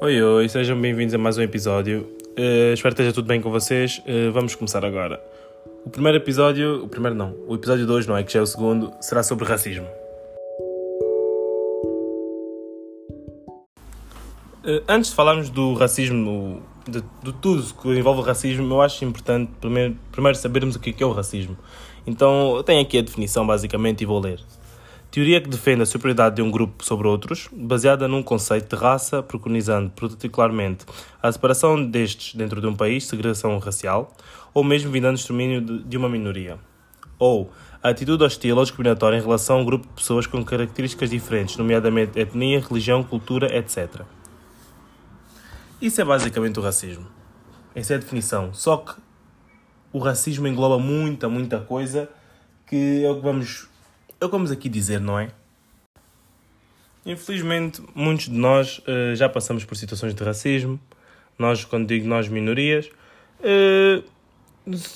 Oi, oi, sejam bem-vindos a mais um episódio. Uh, espero que esteja tudo bem com vocês. Uh, vamos começar agora. O primeiro episódio, o primeiro não, o episódio 2, não é que já é o segundo, será sobre racismo. Uh, antes de falarmos do racismo, de, de, tudo que envolve o racismo, eu acho importante primeiro, primeiro sabermos o que é o racismo. Então, eu tenho aqui a definição basicamente e vou ler. Teoria que defende a superioridade de um grupo sobre outros, baseada num conceito de raça, preconizando particularmente a separação destes dentro de um país, segregação racial, ou mesmo vindando do extermínio de uma minoria. Ou a atitude hostil ou discriminatória em relação a um grupo de pessoas com características diferentes, nomeadamente etnia, religião, cultura, etc. Isso é basicamente o racismo. Essa é a definição. Só que o racismo engloba muita, muita coisa que é o que vamos é o que vamos aqui dizer, não é? Infelizmente, muitos de nós uh, já passamos por situações de racismo. Nós, quando digo nós, minorias, uh,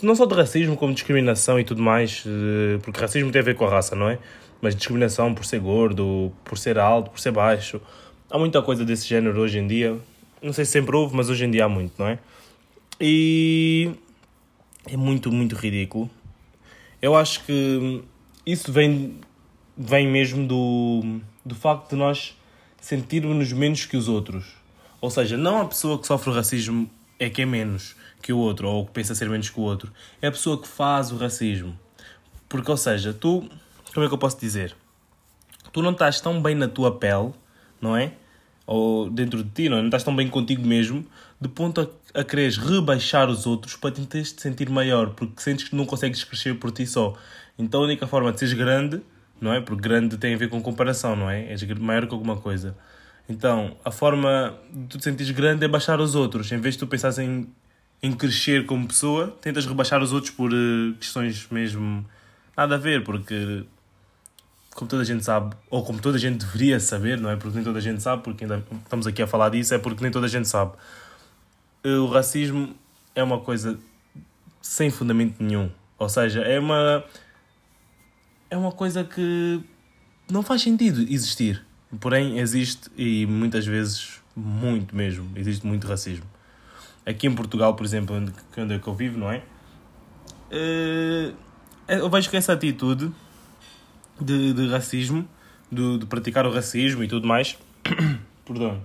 não só de racismo, como discriminação e tudo mais, uh, porque racismo tem a ver com a raça, não é? Mas discriminação por ser gordo, por ser alto, por ser baixo. Há muita coisa desse género hoje em dia. Não sei se sempre houve, mas hoje em dia há muito, não é? E é muito, muito ridículo. Eu acho que isso vem, vem mesmo do, do facto de nós sentirmos menos que os outros. Ou seja, não a pessoa que sofre racismo é que é menos que o outro, ou que pensa ser menos que o outro. É a pessoa que faz o racismo. Porque, ou seja, tu, como é que eu posso dizer? Tu não estás tão bem na tua pele, não é? Ou dentro de ti, não é? Não estás tão bem contigo mesmo, de ponto a, a quereres rebaixar os outros para tentar te sentir maior, porque sentes que não consegues crescer por ti só. Então a única forma de seres grande, não é? Porque grande tem a ver com comparação, não é? És maior que alguma coisa. Então, a forma de tu te sentires grande é baixar os outros. Em vez de tu pensares em, em crescer como pessoa, tentas rebaixar os outros por uh, questões mesmo nada a ver, porque como toda a gente sabe, ou como toda a gente deveria saber, não é? Porque nem toda a gente sabe, porque ainda estamos aqui a falar disso, é porque nem toda a gente sabe. O racismo é uma coisa sem fundamento nenhum. Ou seja, é uma é uma coisa que não faz sentido existir. Porém, existe e muitas vezes, muito mesmo, existe muito racismo. Aqui em Portugal, por exemplo, onde, onde é que eu vivo, não é? Eh, eu vejo que essa atitude de, de racismo, de, de praticar o racismo e tudo mais, perdão,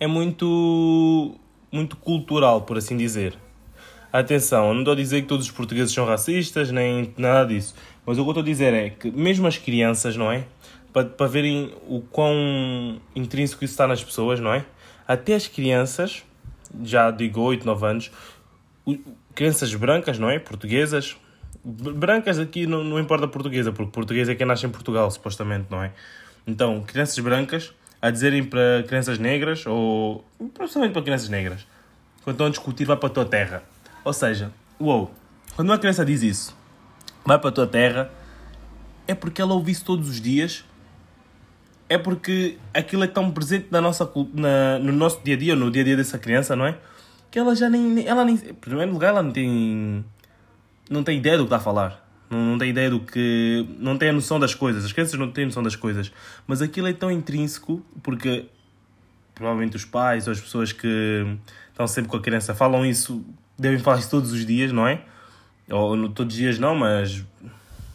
é muito, muito cultural, por assim dizer. Atenção, não estou a dizer que todos os portugueses são racistas, nem nada disso. Mas o que eu estou a dizer é que mesmo as crianças, não é? Para, para verem o quão intrínseco isso está nas pessoas, não é? Até as crianças, já digo 8, 9 anos, crianças brancas, não é? Portuguesas. Brancas aqui não, não importa portuguesa, porque português é quem nasce em Portugal, supostamente, não é? Então, crianças brancas a dizerem para crianças negras, ou principalmente para crianças negras, quando estão a discutir, vai para a tua terra. Ou seja, uou, quando uma criança diz isso, vai para a tua terra, é porque ela ouve isso todos os dias, é porque aquilo é tão presente na nossa, na, no nosso dia a dia, no dia a dia dessa criança, não é? Que ela já nem. Ela nem em primeiro lugar, ela não tem. Não tem ideia do que está a falar. Não, não tem ideia do que. Não tem a noção das coisas. As crianças não têm noção das coisas. Mas aquilo é tão intrínseco porque provavelmente os pais ou as pessoas que estão sempre com a criança falam isso devem falar isso todos os dias, não é? Ou todos os dias não, mas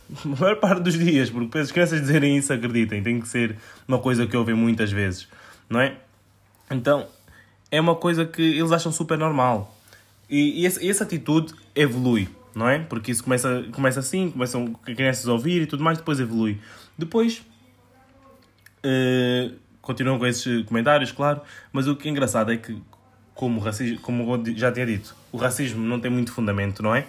a maior parte dos dias, porque as crianças dizerem isso, acreditem, tem que ser uma coisa que ouvem muitas vezes, não é? Então, é uma coisa que eles acham super normal. E, e essa, essa atitude evolui, não é? Porque isso começa, começa assim, começam crianças a ouvir e tudo mais, depois evolui. Depois, uh, continuam com esses comentários, claro, mas o que é engraçado é que como, racismo, como já tinha dito, o racismo não tem muito fundamento, não é?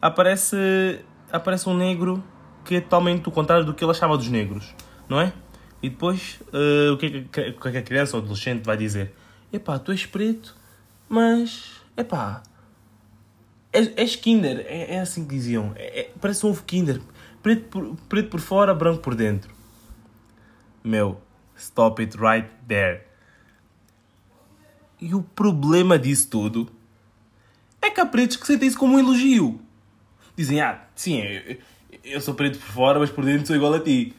Aparece, aparece um negro que é totalmente o contrário do que ele achava dos negros, não é? E depois, uh, o, que é que, a criança ou adolescente vai dizer? Epá, tu és preto, mas, epá, és, és kinder, é, é assim que diziam, é, é, parece um ovo kinder, preto por, preto por fora, branco por dentro. Meu, stop it right there. E o problema disso tudo é que há pretos que sentem isso como um elogio. Dizem, ah, sim, eu, eu sou preto por fora, mas por dentro sou igual a ti.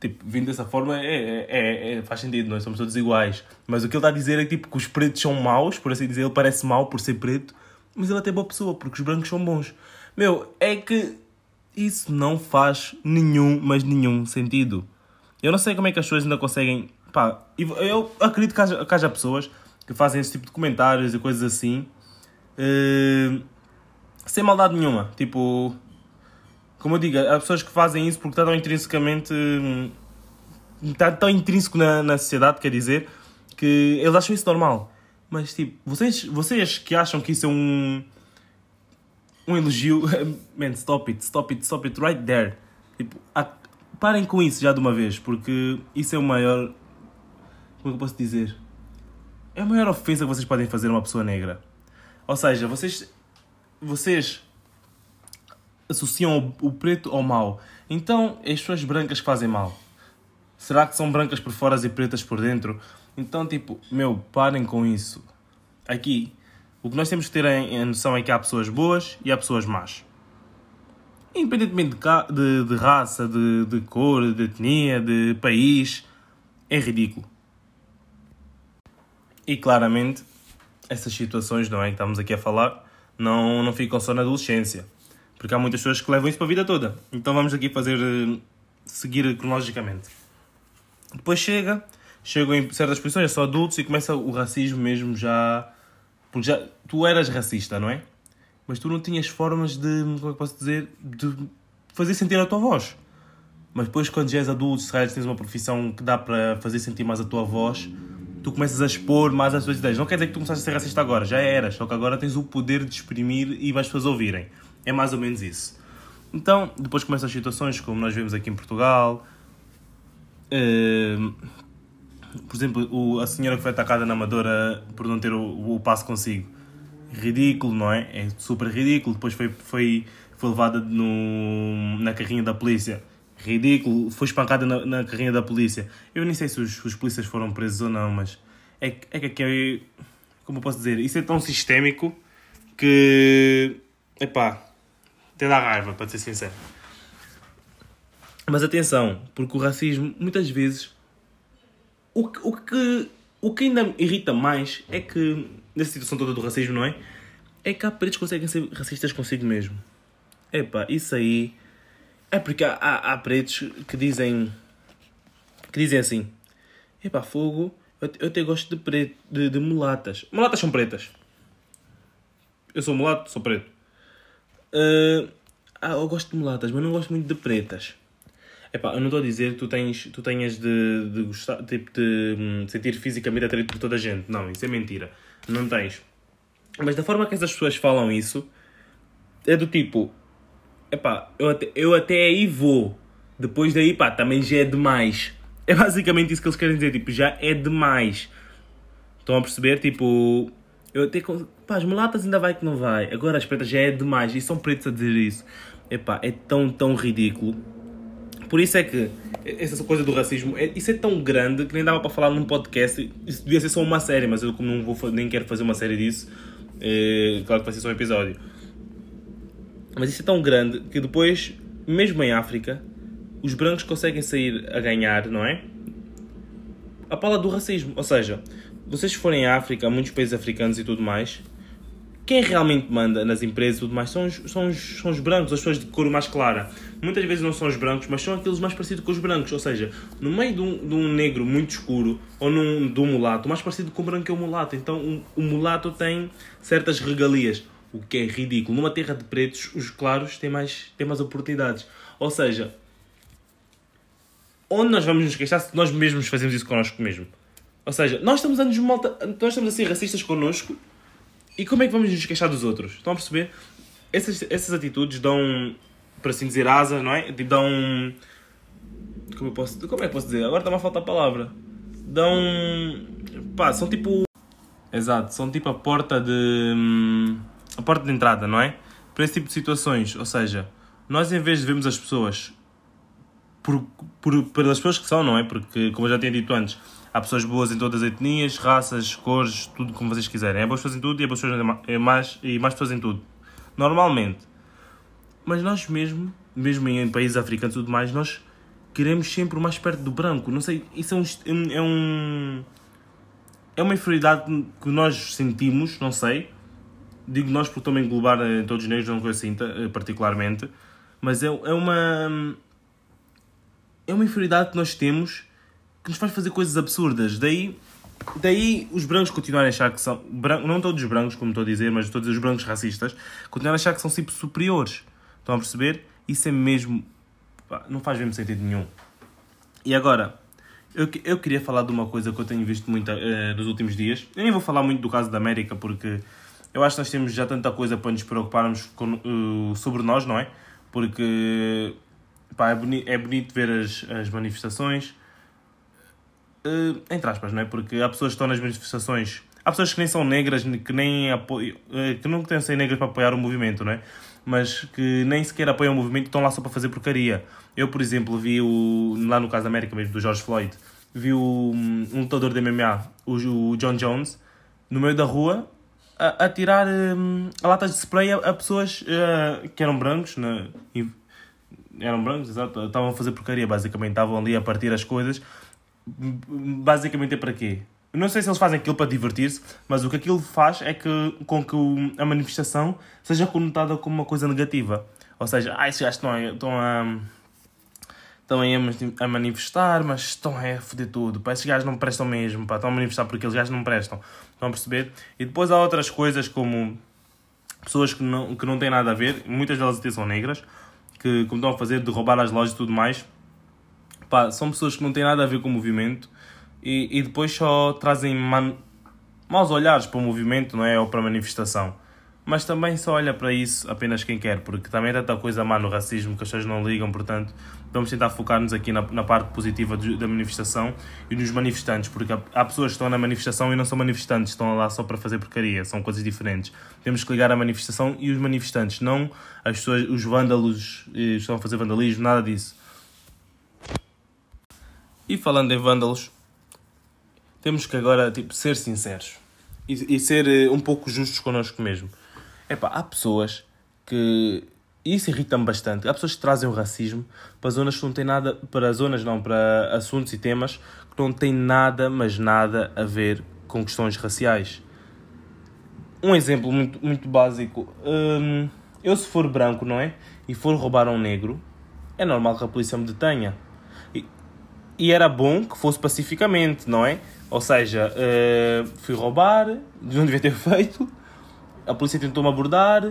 tipo, vindo dessa forma, é, é, é, faz sentido, nós somos todos iguais. Mas o que ele está a dizer é tipo, que os pretos são maus, por assim dizer, ele parece mau por ser preto, mas ele é até boa pessoa, porque os brancos são bons. Meu, é que isso não faz nenhum, mas nenhum sentido. Eu não sei como é que as pessoas ainda conseguem. Pá, eu acredito que haja, que haja pessoas que fazem esse tipo de comentários e coisas assim uh, sem maldade nenhuma. Tipo, como eu digo, há pessoas que fazem isso porque está tão intrinsecamente. Está tão intrínseco na, na sociedade, quer dizer, que eles acham isso normal. Mas, tipo, vocês, vocês que acham que isso é um. um elogio. Man, stop it, stop it, stop it right there. Tipo, a, parem com isso já de uma vez, porque isso é o maior. Como é que eu posso dizer? É a maior ofensa que vocês podem fazer a uma pessoa negra. Ou seja, vocês. vocês associam o, o preto ao mal. Então, as pessoas brancas fazem mal. Será que são brancas por fora e pretas por dentro? Então, tipo, meu, parem com isso. Aqui, o que nós temos que ter a noção é que há pessoas boas e há pessoas más. Independentemente de, de, de raça, de, de cor, de etnia, de país, é ridículo. E claramente, essas situações, não é? Que estamos aqui a falar, não, não ficam só na adolescência. Porque há muitas pessoas que levam isso para a vida toda. Então vamos aqui fazer. Eh, seguir cronologicamente. Depois chega, chegam em certas posições, são adultos e começa o racismo mesmo já. Porque já. Tu eras racista, não é? Mas tu não tinhas formas de. Como é que posso dizer? De fazer sentir a tua voz. Mas depois, quando já és adulto, se tens uma profissão que dá para fazer sentir mais a tua voz, tu começas a expor mais as tuas ideias. Não quer dizer que tu começaste a ser racista agora, já eras, só que agora tens o poder de exprimir e mais pessoas ouvirem. É mais ou menos isso. Então, depois começam as situações como nós vemos aqui em Portugal. Uh, por exemplo, o, a senhora que foi atacada na Amadora por não ter o, o passo consigo. Ridículo, não é? É super ridículo. Depois foi, foi, foi levada no, na carrinha da polícia. Ridículo. Foi espancada na, na carrinha da polícia. Eu nem sei se os, os polícias foram presos ou não, mas é, é que aqui é. Como eu posso dizer? Isso é tão sistémico que. Epá, até dá raiva, para ser sincero. Mas atenção, porque o racismo, muitas vezes, o o que, o que ainda me irrita mais é que, nessa situação toda do racismo, não é? É que há pretos que conseguem ser racistas consigo mesmo. Epá, isso aí. É porque há, há, há pretos que dizem. que dizem assim: Epá, fogo, eu, eu até gosto de, preto, de, de mulatas. Mulatas são pretas. Eu sou mulato, sou preto. Uh, ah, eu gosto de mulatas, mas não gosto muito de pretas. Epá, eu não estou a dizer que tu, tens, tu tenhas de, de gostar, tipo, de, hum, sentir fisicamente atraído por toda a gente. Não, isso é mentira. Não tens. Mas da forma que essas pessoas falam isso, é do tipo, epá, eu até, eu até aí vou. Depois daí, pá, também já é demais. É basicamente isso que eles querem dizer, tipo, já é demais. Estão a perceber? Tipo, eu até. Pá, as mulatas ainda vai que não vai. Agora as pretas já é demais. E são pretos a dizer isso. Epá, é tão, tão ridículo. Por isso é que essa coisa do racismo, é, isso é tão grande que nem dava para falar num podcast. Isso devia ser só uma série, mas eu como não vou, nem quero fazer uma série disso, é, claro que vai ser só um episódio. Mas isso é tão grande que depois, mesmo em África, os brancos conseguem sair a ganhar, não é? A pala do racismo. Ou seja, vocês forem à África, muitos países africanos e tudo mais, quem realmente manda nas empresas e tudo mais são os, são, os, são os brancos, as pessoas de cor mais clara. Muitas vezes não são os brancos, mas são aqueles mais parecidos com os brancos. Ou seja, no meio de um, de um negro muito escuro ou num, de um mulato, o mais parecido com o branco é o mulato. Então o mulato tem certas regalias, o que é ridículo. Numa terra de pretos, os claros têm mais, têm mais oportunidades. Ou seja, onde nós vamos nos queixar se nós mesmos fazemos isso connosco mesmo? Ou seja, nós estamos a nos malta... nós estamos a ser racistas connosco e como é que vamos nos queixar dos outros? Estão a perceber? Essas, essas atitudes dão, por assim dizer, asa, não é? Tipo, dão. Como, eu posso, como é que posso dizer? Agora está-me a faltar a palavra. Dão. pá, são tipo. Exato, são tipo a porta de. Hum, a porta de entrada, não é? Para esse tipo de situações. Ou seja, nós em vez de vermos as pessoas por, por, pelas pessoas que são, não é? Porque, como eu já tinha dito antes, há pessoas boas em todas as etnias, raças, cores, tudo como vocês quiserem. É boas pessoas em tudo e é boas pessoas em mais, e mais pessoas em tudo. Normalmente. Mas nós mesmo, mesmo em países africanos e tudo mais, nós queremos sempre o mais perto do branco. Não sei, isso é um. É, um, é uma inferioridade que nós sentimos, não sei. Digo nós porque também englobar todos os negros, não coisa assim, eh, particularmente. Mas é, é uma. É uma inferioridade que nós temos que nos faz fazer coisas absurdas. Daí, daí os brancos continuarem a achar que são. Não todos os brancos, como estou a dizer, mas todos os brancos racistas, continuarem a achar que são sempre superiores. Estão a perceber? Isso é mesmo não faz mesmo sentido nenhum. E agora, eu, eu queria falar de uma coisa que eu tenho visto muito uh, nos últimos dias. Eu nem vou falar muito do caso da América, porque eu acho que nós temos já tanta coisa para nos preocuparmos com, uh, sobre nós, não é? Porque pá, é, boni é bonito ver as, as manifestações, uh, entre aspas, não é? Porque há pessoas que estão nas manifestações, há pessoas que nem são negras, que nem apoiam, uh, que não têm ser negras para apoiar o movimento, não é? Mas que nem sequer apoiam o movimento estão lá só para fazer porcaria. Eu, por exemplo, vi o, lá no caso da América mesmo, do George Floyd, vi o, um lutador de MMA, o, o John Jones, no meio da rua, a, a tirar um, latas de spray a, a pessoas uh, que eram brancos, né? eram brancos, exato, estavam a fazer porcaria, basicamente, estavam ali a partir as coisas. Basicamente é para quê? Não sei se eles fazem aquilo para divertir-se, mas o que aquilo faz é que, com que a manifestação seja conotada como uma coisa negativa. Ou seja, ah, esses gajos estão a, estão a estão aí a manifestar, mas estão a foder tudo. Pá, esses gajos não prestam mesmo, pá, estão a manifestar porque aqueles gajos não prestam. Estão a perceber? E depois há outras coisas como pessoas que não, que não têm nada a ver, muitas delas até são negras, que como estão a fazer de roubar as lojas e tudo mais. Pá, são pessoas que não têm nada a ver com o movimento e, e depois só trazem man... maus olhares para o movimento, não é? Ou para a manifestação mas também só olha para isso apenas quem quer, porque também é tanta coisa má no racismo que as pessoas não ligam, portanto, vamos tentar focar-nos aqui na, na parte positiva da manifestação e nos manifestantes, porque há, há, pessoas que estão na manifestação e não são manifestantes, estão lá só para fazer porcaria, são coisas diferentes. Temos que ligar a manifestação e os manifestantes, não as pessoas, os vândalos que estão a fazer vandalismo, nada disso. E falando em vândalos, temos que agora tipo, ser sinceros e, e ser eh, um pouco justos connosco mesmo Epá, há pessoas que. Isso irrita-me bastante. Há pessoas que trazem o racismo para zonas que não têm nada. Para zonas, não, para assuntos e temas que não têm nada, mas nada a ver com questões raciais. Um exemplo muito, muito básico. Hum, eu, se for branco, não é? E for roubar um negro, é normal que a polícia me detenha. E, era bom que fosse pacificamente, não é? Ou seja, uh, fui roubar, não devia ter feito a polícia tentou-me abordar,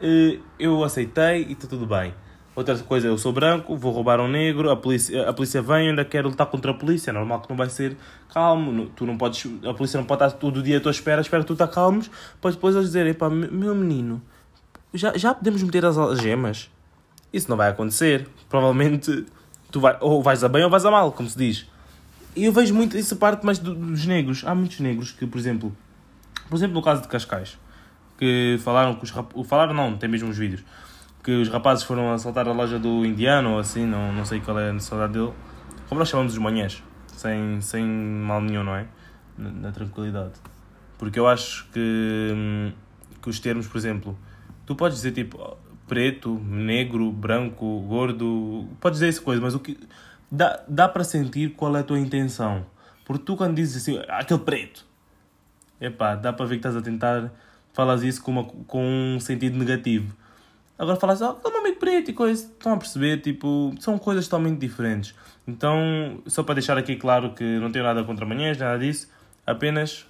eh, eu aceitei e está tudo bem. Outra coisa, eu sou branco, vou roubar um negro, a polícia, a polícia vem, ainda quero lutar contra a polícia. É normal que não vai ser calmo, tu não podes, a polícia não pode estar todo o dia à tua espera, espera que tu estás calmos, para depois eles dizerem, pá, meu menino, já, já podemos meter as algemas? Isso não vai acontecer. Provavelmente tu vai, ou vais a bem ou vais a mal, como se diz. E eu vejo muito essa parte mais dos negros. Há muitos negros que, por exemplo, por exemplo, no caso de Cascais, que falaram que os rapazes. Falaram não, tem mesmo os vídeos. Que os rapazes foram assaltar a loja do indiano ou assim, não, não sei qual é a necessidade dele. Como nós chamamos os manhãs, sem, sem mal nenhum, não é? Na, na tranquilidade. Porque eu acho que, hum, que os termos, por exemplo, tu podes dizer tipo preto, negro, branco, gordo, podes dizer essa coisa, mas o que dá, dá para sentir qual é a tua intenção. Porque tu quando dizes assim, aquele preto, epá, dá para ver que estás a tentar falas isso com, uma, com um sentido negativo. Agora falas, ah, meu amigo preto e coisa. Estão a perceber? Tipo, são coisas totalmente diferentes. Então, só para deixar aqui claro que não tenho nada contra manhãs, nada disso. Apenas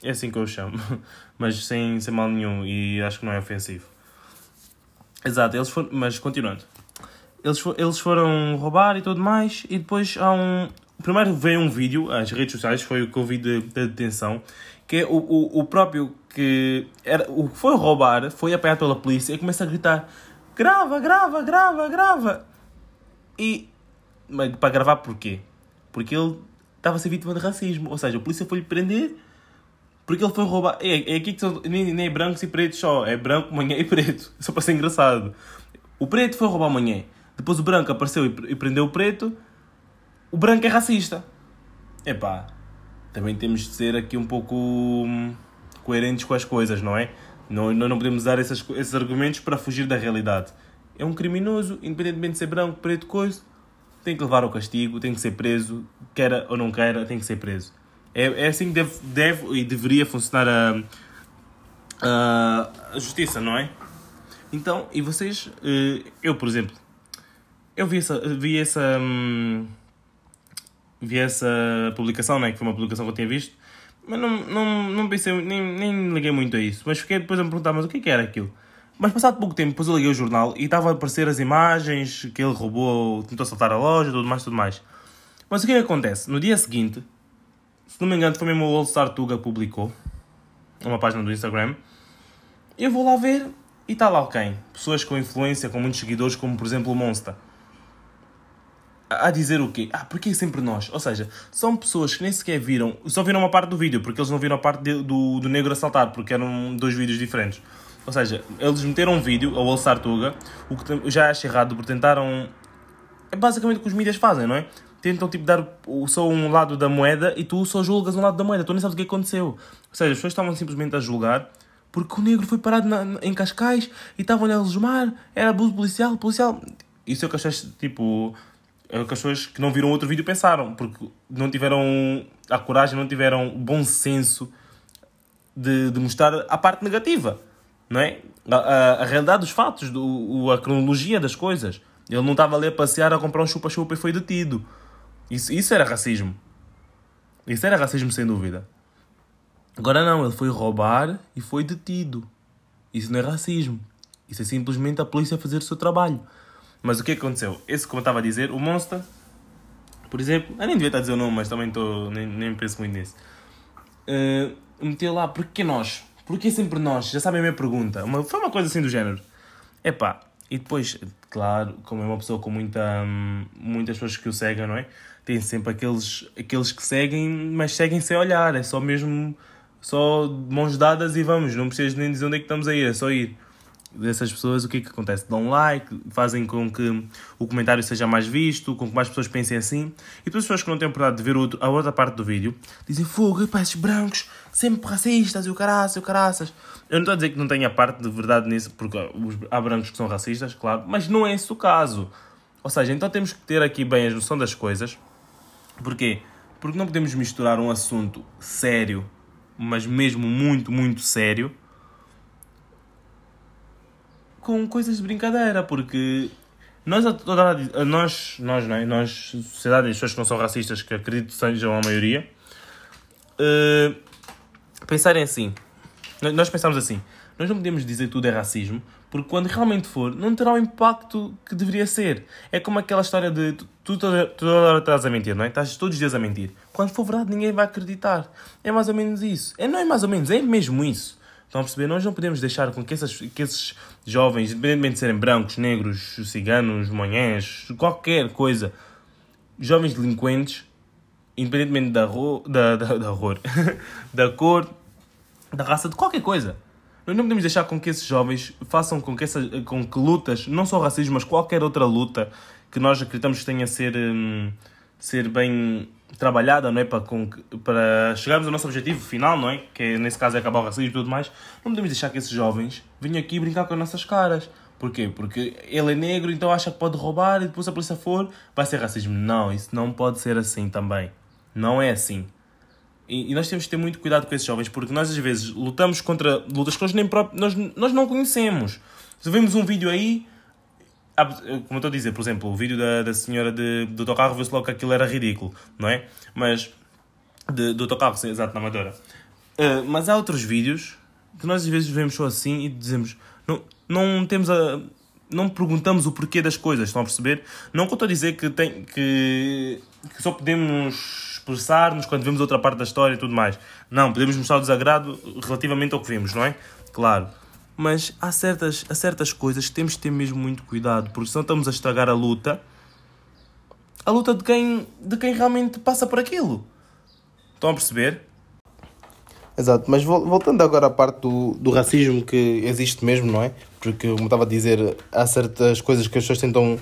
é assim que eu chamo. Mas sem, sem mal nenhum e acho que não é ofensivo. Exato, eles foram, mas continuando. Eles, eles foram roubar e tudo mais. E depois há um. Primeiro veio um vídeo, as redes sociais, foi o que eu vi da de, de detenção que é o, o, o próprio que era, o que foi roubar foi apanhado pela polícia e começa a gritar grava, grava, grava, grava. E mas, para gravar porquê? Porque ele estava a ser vítima de racismo. Ou seja, a polícia foi-lhe prender porque ele foi roubar. É, é aqui que são, nem, nem é brancos e pretos só. É branco, manhã e preto. Só para ser engraçado. O preto foi roubar manhã. Depois o branco apareceu e, e prendeu o preto. O branco é racista. Epá, também temos de ser aqui um pouco hum, coerentes com as coisas, não é? Não, não podemos dar esses, esses argumentos para fugir da realidade. É um criminoso, independentemente de ser branco, preto, coisa, tem que levar o castigo, tem que ser preso, queira ou não queira, tem que ser preso. É, é assim que deve, deve e deveria funcionar a, a, a justiça, não é? Então, e vocês, eh, eu por exemplo, eu vi essa, vi essa, hum, vi essa publicação, né, que foi uma publicação que eu tinha visto, mas não, não, não pensei, nem, nem liguei muito a isso. Mas fiquei depois a me perguntar, mas o que, é que era aquilo? Mas passado pouco tempo, depois eu liguei o jornal e estava a aparecer as imagens que ele roubou, tentou saltar a loja, tudo mais, tudo mais. Mas o que é que acontece? No dia seguinte, se não me engano, foi mesmo o All Star Tuga que publicou, uma página do Instagram, eu vou lá ver e está lá quem? Pessoas com influência, com muitos seguidores, como por exemplo o Monster a dizer o quê? Ah, porque é sempre nós? Ou seja, são pessoas que nem sequer viram, só viram uma parte do vídeo, porque eles não viram a parte de, do, do negro assaltar, porque eram dois vídeos diferentes. Ou seja, eles meteram um vídeo, ao Alçar Tuga, o que já acho errado, porque tentaram. É basicamente o que os mídias fazem, não é? Tentam tipo dar só um lado da moeda e tu só julgas um lado da moeda, tu nem sabes o que aconteceu. Ou seja, as pessoas estavam simplesmente a julgar porque o negro foi parado na, em Cascais e estavam a lesmar, era abuso policial, policial. Isso é o que achei tipo é o que as pessoas que não viram outro vídeo pensaram, porque não tiveram a coragem, não tiveram o bom senso de, de mostrar a parte negativa, não é? A, a, a realidade dos fatos, do, a cronologia das coisas. Ele não estava ali a passear a comprar um chupa-chupa e foi detido. Isso, isso era racismo. Isso era racismo sem dúvida. Agora não, ele foi roubar e foi detido. Isso não é racismo. Isso é simplesmente a polícia fazer o seu trabalho. Mas o que aconteceu? Esse, como eu estava a dizer, o Monster, por exemplo, eu nem devia estar a dizer o nome, mas também estou, nem, nem penso muito nisso. Uh, meteu lá, porquê nós? Porquê sempre nós? Já sabem a minha pergunta. Uma, foi uma coisa assim do género. Epá, e depois, claro, como é uma pessoa com muita, hum, muitas pessoas que o seguem, não é? Tem sempre aqueles, aqueles que seguem, mas seguem sem olhar. É só mesmo, só mãos dadas e vamos. Não precisas nem dizer onde é que estamos a ir, é só ir dessas pessoas, o que é que acontece? Dão like, fazem com que o comentário seja mais visto, com que mais pessoas pensem assim. E depois as pessoas que não têm oportunidade de ver a outra parte do vídeo dizem: Fogo, pá, esses brancos, sempre racistas, e o caraças, e o caraças. Eu não estou a dizer que não tenha parte de verdade nisso, porque há brancos que são racistas, claro, mas não é esse o caso. Ou seja, então temos que ter aqui bem a noção das coisas. Porquê? Porque não podemos misturar um assunto sério, mas mesmo muito, muito sério com coisas de brincadeira, porque nós, nós, nós, não é? nós sociedade, as pessoas que não são racistas, que acredito sejam a maioria, uh, pensarem assim. Nós pensamos assim, nós não podemos dizer tudo é racismo, porque quando realmente for, não terá o impacto que deveria ser. É como aquela história de tu, tu toda hora estás a mentir, não é? Estás todos os dias a mentir. Quando for verdade, ninguém vai acreditar. É mais ou menos isso. É, não é mais ou menos, é mesmo isso. Estão a perceber? Nós não podemos deixar com que, essas, que esses jovens, independentemente de serem brancos, negros, ciganos, manhãs, qualquer coisa, jovens delinquentes, independentemente da, ro, da, da, da, da cor, da raça, de qualquer coisa. Nós não podemos deixar com que esses jovens façam com que, essa, com que lutas, não só racismo, mas qualquer outra luta que nós acreditamos que tenha ser, hum, ser bem trabalhada, não é? Para, com, para chegarmos ao nosso objetivo final, não é? Que é, nesse caso é acabar o racismo e tudo mais. Não podemos deixar que esses jovens venham aqui brincar com as nossas caras. Porquê? Porque ele é negro, então acha que pode roubar e depois a polícia for, vai ser racismo. Não, isso não pode ser assim também. Não é assim. E, nós temos que ter muito cuidado com esses jovens, porque nós às vezes lutamos contra lutas que nós, nem próprio, nós, nós não conhecemos. Se vemos um vídeo aí, como eu estou a dizer, por exemplo, o vídeo da, da senhora de, do autocarro viu-se logo que aquilo era ridículo, não é? Mas. De, do autocarro, sim, exato, na Amadora. Uh, mas há outros vídeos que nós às vezes vemos só assim e dizemos. Não, não temos a. Não perguntamos o porquê das coisas, estão a perceber? Não que eu estou a dizer que, tem, que, que só podemos expressar-nos quando vemos outra parte da história e tudo mais. Não, podemos mostrar o desagrado relativamente ao que vimos, não é? Claro. Mas há certas, há certas coisas que temos de ter mesmo muito cuidado, porque senão estamos a estragar a luta. A luta de quem, de quem realmente passa por aquilo. Estão a perceber? Exato, mas voltando agora à parte do, do racismo que existe mesmo, não é? Porque, como estava a dizer, há certas coisas que as pessoas tentam,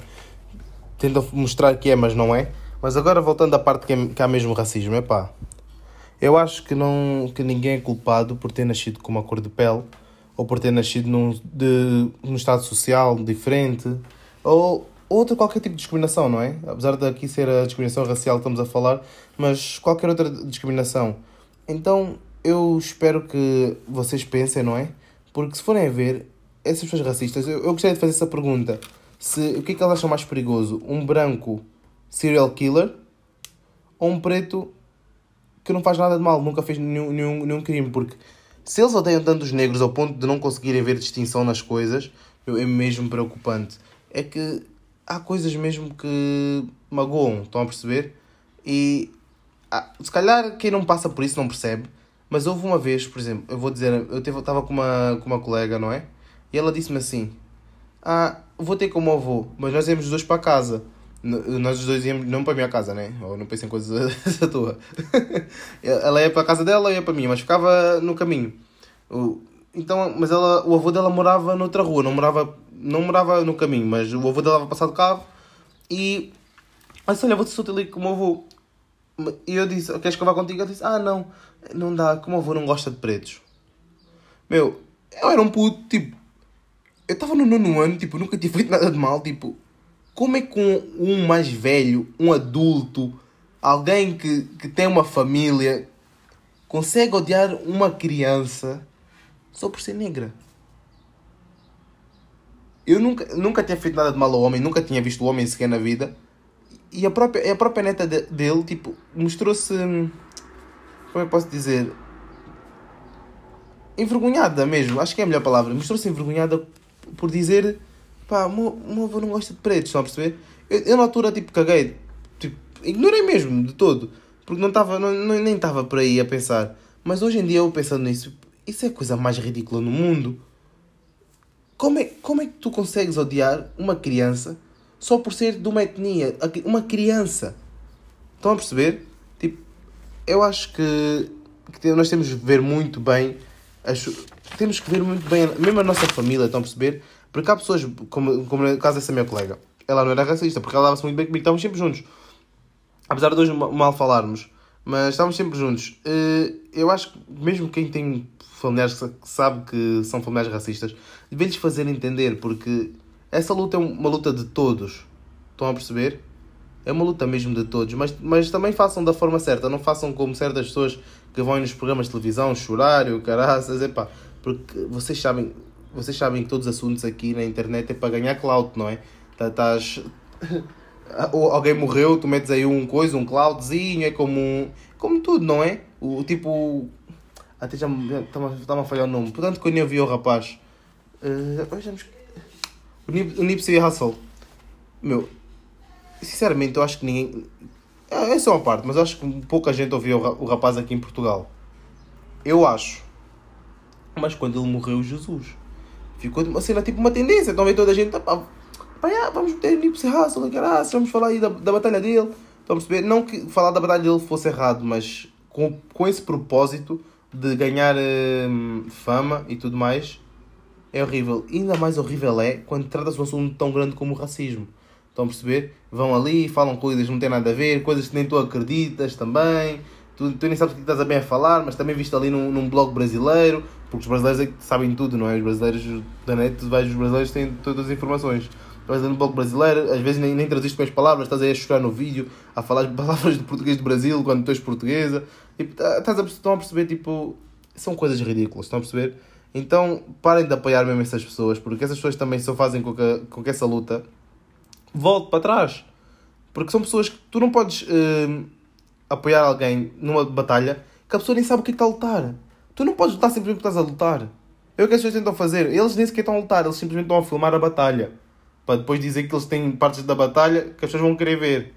tentam mostrar que é, mas não é. Mas agora voltando à parte que, é, que há mesmo racismo, é pá. Eu acho que, não, que ninguém é culpado por ter nascido com uma cor de pele ou por ter nascido num, de, num estado social diferente, ou outra qualquer tipo de discriminação, não é? Apesar de aqui ser a discriminação racial que estamos a falar, mas qualquer outra discriminação. Então eu espero que vocês pensem, não é? Porque se forem a ver, essas pessoas racistas, eu, eu gostaria de fazer essa pergunta. Se, o que é que elas acham mais perigoso? Um branco serial killer ou um preto que não faz nada de mal, nunca fez nenhum, nenhum, nenhum crime? Porque se eles odeiam tanto os negros ao ponto de não conseguirem ver distinção nas coisas, é mesmo preocupante. É que há coisas mesmo que magoam, estão a perceber? E ah, se calhar quem não passa por isso não percebe, mas houve uma vez, por exemplo, eu vou dizer, eu estava com uma, com uma colega, não é? E ela disse-me assim: Ah, vou ter com o meu avô, mas nós íamos os dois para casa. Nós os dois íamos, não para a minha casa, né? Ou não pensem em coisas da tua. ela ia para a casa dela, eu ia para a minha, mas ficava no caminho. Então, mas ela, o avô dela morava noutra rua, não morava, não morava no caminho, mas o avô dela estava passar de carro e. Aí disse: Olha, vou-te soltar ali com o meu avô. E eu disse: Queres que eu vá contigo? Ela disse: Ah, não, não dá, como o avô não gosta de pretos. Meu, eu era um puto, tipo, eu estava no nono ano, tipo, nunca tinha feito nada de mal, tipo, como é que um, um mais velho, um adulto, alguém que, que tem uma família, consegue odiar uma criança só por ser negra? Eu nunca, nunca tinha feito nada de mal ao homem, nunca tinha visto o homem sequer na vida. E a própria, a própria neta de, dele, tipo, mostrou-se. Como é que posso dizer? Envergonhada mesmo, acho que é a melhor palavra. Mostrou-se envergonhada por dizer pá, o meu, avô não gosta de pretos, estão a perceber? Eu, eu na altura tipo caguei, tipo, ignorei mesmo de todo, porque não estava, não, nem estava por aí a pensar. Mas hoje em dia eu pensando nisso, isso é a coisa mais ridícula no mundo. Como é, como é que tu consegues odiar uma criança só por ser de uma etnia? Uma criança. Estão a perceber? Tipo, eu acho que, que nós temos de ver muito bem as, temos que ver muito bem, mesmo a nossa família, estão a perceber? Porque há pessoas, como, como no caso dessa minha colega, ela não era racista, porque ela dava-se muito bem comigo, estávamos sempre juntos. Apesar de hoje mal falarmos, mas estávamos sempre juntos. Eh, eu acho que mesmo quem tem familiares que sabe que são familiares racistas, deve-lhes fazer entender, porque essa luta é uma luta de todos. Estão a perceber? É uma luta mesmo de todos, mas, mas também façam da forma certa, não façam como certas pessoas que vão nos programas de televisão chorar e o caraças, epá, porque vocês sabem, vocês sabem que todos os assuntos aqui na internet é para ganhar clout, não é? Tá, estás. Ou alguém morreu, tu metes aí um coisa, um cloudzinho, é como um, como tudo, não é? O, tipo. Até já está-me a falhar o nome. Portanto, quando eu vi o rapaz. Uh, o, Nip, o Nipsey Hussle. Meu. Sinceramente, eu acho que ninguém. É, essa é uma parte, mas acho que pouca gente ouviu o rapaz aqui em Portugal. Eu acho mas quando ele morreu, Jesus, ficou cena tipo uma tendência. Então vem toda a gente, pá, pá, yeah, vamos meter Nipsey Hussle, graças, vamos falar aí da, da batalha dele. Vamos perceber, não que falar da batalha dele fosse errado, mas com, com esse propósito de ganhar hum, fama e tudo mais, é horrível. Ainda mais horrível é quando trata-se de um assunto tão grande como o racismo. Estão a perceber? Vão ali, falam coisas que não têm nada a ver, coisas que nem tu acreditas também. Tu, tu nem sabes o que estás a bem a falar, mas também viste ali num, num blog brasileiro, porque os brasileiros é que sabem tudo, não é? Os brasileiros da net, tu vais, os brasileiros têm todas as informações. Estás no blog brasileiro, às vezes nem, nem traduziste com as palavras, estás aí a chorar no vídeo, a falar as palavras de português do Brasil quando tu és portuguesa. Tipo, tá, estás a, estão a perceber, tipo, são coisas ridículas, estão a perceber? Então, parem de apoiar mesmo essas pessoas, porque essas pessoas também só fazem com que, com que essa luta volte para trás. Porque são pessoas que tu não podes uh, apoiar alguém numa batalha que a pessoa nem sabe o que, é que está a lutar. Tu não podes lutar simplesmente porque estás a lutar. É o que as pessoas tentam fazer. Eles nem sequer estão a lutar, eles simplesmente estão a filmar a batalha. Para depois dizer que eles têm partes da batalha que as pessoas vão querer ver.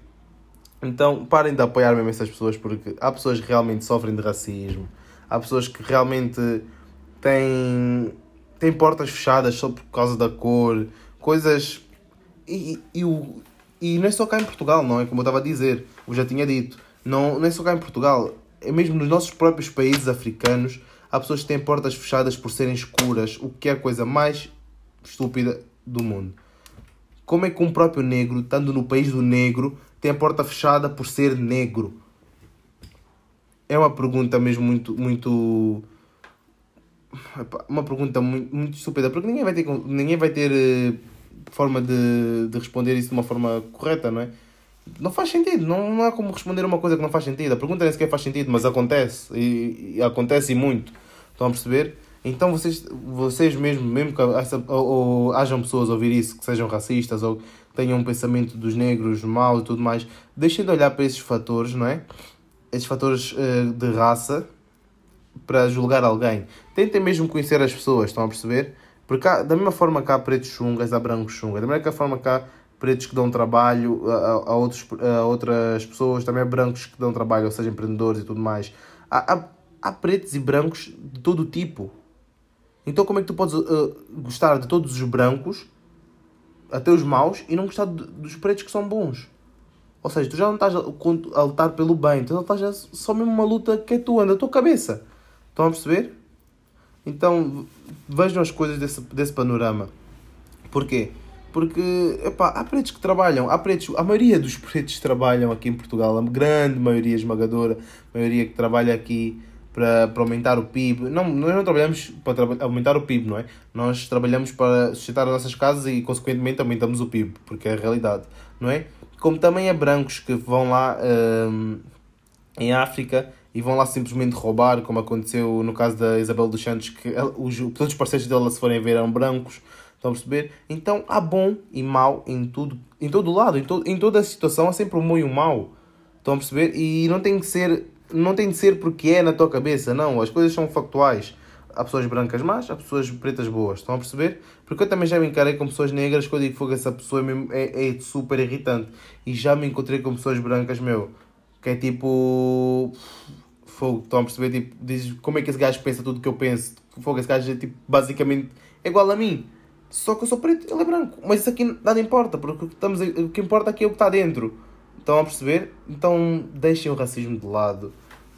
Então parem de apoiar mesmo essas pessoas porque há pessoas que realmente sofrem de racismo. Há pessoas que realmente têm, têm portas fechadas só por causa da cor. Coisas. E, e, e, o, e não é só cá em Portugal, não é? Como eu estava a dizer, eu já tinha dito. Não, é só cá em Portugal. É mesmo nos nossos próprios países africanos há pessoas que têm portas fechadas por serem escuras, o que é a coisa mais estúpida do mundo. Como é que um próprio negro, estando no país do negro, tem a porta fechada por ser negro? É uma pergunta mesmo muito. muito uma pergunta muito, muito estúpida, porque ninguém vai ter, ninguém vai ter uh, forma de, de responder isso de uma forma correta, não é? Não faz sentido, não, não há como responder uma coisa que não faz sentido. A pergunta nem sequer faz sentido, mas acontece, e, e acontece e muito. Estão a perceber? Então vocês, vocês mesmo, mesmo que essa, ou, ou, hajam pessoas a ouvir isso, que sejam racistas ou tenham um pensamento dos negros mau e tudo mais, deixem de olhar para esses fatores, não é? Esses fatores uh, de raça para julgar alguém. Tentem mesmo conhecer as pessoas, estão a perceber? Porque há, da mesma forma que há pretos chungas, há brancos chungas. Da mesma forma que há pretos que dão trabalho a, a, outros, a outras pessoas, também há brancos que dão trabalho, ou seja, empreendedores e tudo mais. Há, há, há pretos e brancos de todo tipo. Então como é que tu podes uh, gostar de todos os brancos, até os maus, e não gostar de, dos pretos que são bons? Ou seja, tu já não estás a, lutar pelo bem, tu estás só mesmo uma luta que é tua, da tua cabeça. Estão a perceber? Então vejam as coisas desse, desse panorama. Porquê? Porque epá, há pretos que trabalham, há pretos, a maioria dos pretos trabalham aqui em Portugal, a grande maioria esmagadora, a maioria que trabalha aqui para, para aumentar o PIB. Não, nós não trabalhamos para aumentar o PIB, não é? Nós trabalhamos para sustentar as nossas casas e, consequentemente, aumentamos o PIB, porque é a realidade, não é? Como também é brancos que vão lá hum, em África e vão lá simplesmente roubar, como aconteceu no caso da Isabel dos Santos, que os, todos os parceiros dela, se forem ver, eram brancos. Estão a perceber? Então há bom e mau em tudo, em todo lado, em, to, em toda a situação há sempre um bom e um mau. Estão a perceber? E não tem que ser, não tem de ser porque é na tua cabeça, não. As coisas são factuais. Há pessoas brancas más, há pessoas pretas boas. Estão a perceber? Porque eu também já me encarei com pessoas negras eu digo que essa pessoa é, é, super irritante. E já me encontrei com pessoas brancas, meu, que é tipo Fogo, estão a perceber? Tipo, diz como é que esse gajo pensa tudo o que eu penso. Fogo, esse gajo é tipo, basicamente igual a mim. Só que eu sou preto, ele é branco. Mas isso aqui nada importa, porque estamos, o que importa aqui é o que está dentro. Estão a perceber? Então deixem o racismo de lado.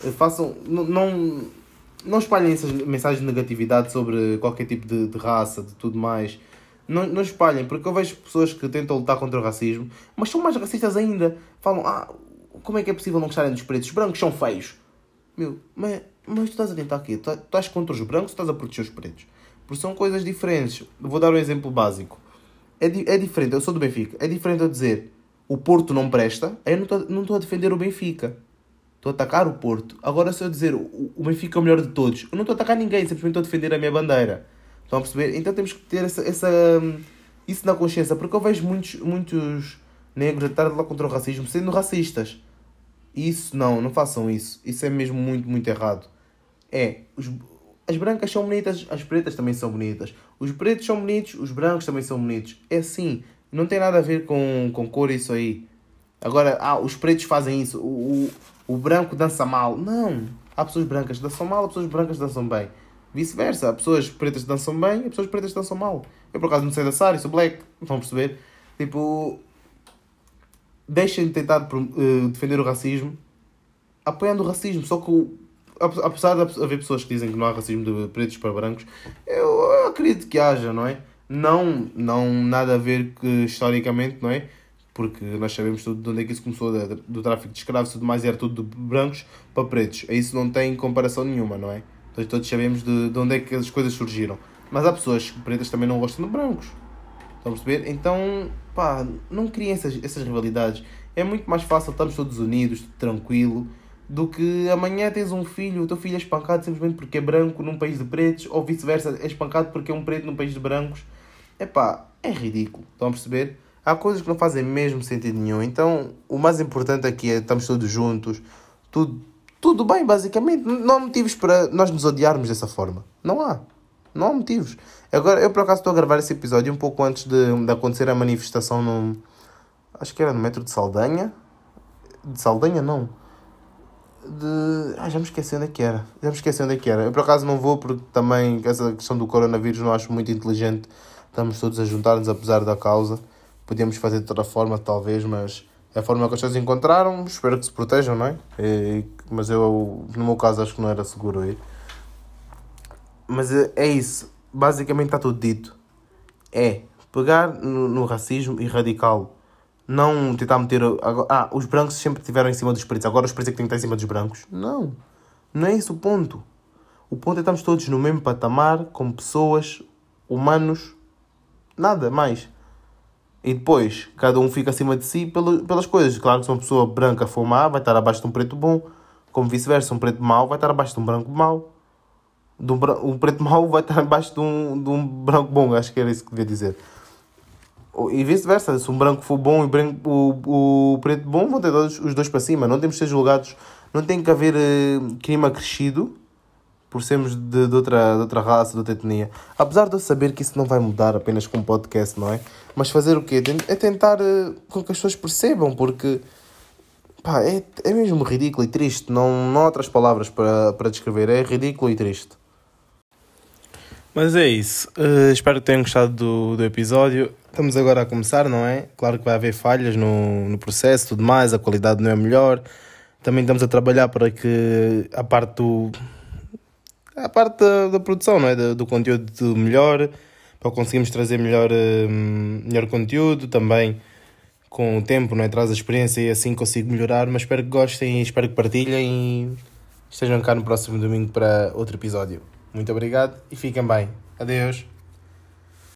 Eh, façam. Não, não espalhem essas mensagens de negatividade sobre qualquer tipo de, de raça, de tudo mais. Não, não espalhem, porque eu vejo pessoas que tentam lutar contra o racismo, mas são mais racistas ainda. Falam, ah, como é que é possível não gostarem dos pretos? Os brancos são feios. Meu, mas, mas tu estás a tentar aqui? Tu estás contra os brancos ou estás a proteger os pretos? Porque são coisas diferentes. Vou dar um exemplo básico. É, di é diferente, eu sou do Benfica. É diferente eu dizer o Porto não presta, aí eu não estou a defender o Benfica. Estou a atacar o Porto. Agora, se eu dizer o, o Benfica é o melhor de todos, eu não estou a atacar ninguém, simplesmente estou a defender a minha bandeira. Estão a perceber? Então temos que ter essa, essa, isso na consciência, porque eu vejo muitos, muitos negros estar lá contra o racismo sendo racistas. Isso não, não façam isso. Isso é mesmo muito, muito errado. É, os, as brancas são bonitas, as pretas também são bonitas. Os pretos são bonitos, os brancos também são bonitos. É assim, não tem nada a ver com, com cor isso aí. Agora, ah, os pretos fazem isso, o, o, o branco dança mal. Não, há pessoas brancas que dançam mal, há pessoas brancas que dançam bem. Vice-versa, há pessoas pretas que dançam bem, há pessoas pretas que dançam mal. Eu por acaso não sei dançar e sou black, vão perceber? Tipo, deixem de tentar uh, defender o racismo apoiando o racismo. Só que, apesar de haver pessoas que dizem que não há racismo de pretos para brancos, eu, acredito que haja, não é? Não, não nada a ver que, historicamente, não é? Porque nós sabemos tudo de onde é que isso começou, do, tráfico de escravos e tudo mais, era tudo de brancos para pretos. Isso não tem comparação nenhuma, não é? Todos sabemos de, de onde é que as coisas surgiram. Mas há pessoas pretas também não gostam de brancos. Estão a perceber? Então, pá, não criem essas, essas rivalidades. É muito mais fácil estarmos todos unidos, tranquilo, do que amanhã tens um filho, o teu filho é espancado simplesmente porque é branco num país de pretos, ou vice-versa, é espancado porque é um preto num país de brancos. Epá, é ridículo. Estão a perceber? Há coisas que não fazem mesmo sentido nenhum. Então, o mais importante aqui é estamos todos juntos, tudo, tudo bem, basicamente. Não há motivos para nós nos odiarmos dessa forma. Não há. Não há motivos. Agora, eu por acaso estou a gravar esse episódio um pouco antes de, de acontecer a manifestação no. Acho que era no metro de Saldanha. De Saldanha, não. De. Ah, já me esqueci onde é que era. Já me esqueci onde é que era. Eu por acaso não vou porque também essa questão do coronavírus não acho muito inteligente. Estamos todos a juntar-nos apesar da causa. Podíamos fazer de outra forma, talvez, mas é a forma que as pessoas encontraram. Espero que se protejam, não é? E, mas eu, no meu caso, acho que não era seguro ir. Mas é, é isso. Basicamente está tudo dito. É pegar no, no racismo e radical. Não tentar meter. Ah, os brancos sempre estiveram em cima dos pretos, agora os pretos é que têm que estar em cima dos brancos. Não. Não é esse o ponto. O ponto é que estamos todos no mesmo patamar, como pessoas, humanos, nada mais. E depois, cada um fica acima de si pelas coisas. Claro que se uma pessoa branca for má, vai estar abaixo de um preto bom. Como vice-versa, um preto mau vai estar abaixo de um branco mau. De um, um preto mau vai estar abaixo de um, de um branco bom. Acho que era isso que devia dizer. E vice-versa, se um branco for bom e o, o preto bom, vão ter todos os dois para cima. Não temos de ser julgados, não tem que haver eh, crime acrescido por sermos de, de, outra, de outra raça, de outra etnia. Apesar de eu saber que isso não vai mudar apenas com um podcast, não é? Mas fazer o quê? É tentar eh, com que as pessoas percebam, porque pá, é, é mesmo ridículo e triste. Não, não há outras palavras para, para descrever. É ridículo e triste. Mas é isso. Eh, espero que tenham gostado do, do episódio. Estamos agora a começar, não é? Claro que vai haver falhas no, no processo, tudo mais, a qualidade não é melhor. Também estamos a trabalhar para que a parte do. a parte da, da produção, não é? Do, do conteúdo melhor, para conseguirmos trazer melhor, eh, melhor conteúdo também. Com o tempo, não é? Traz a experiência e assim consigo melhorar. Mas espero que gostem e espero que partilhem e estejam cá no próximo domingo para outro episódio. Muito obrigado e fiquem bem. Adeus.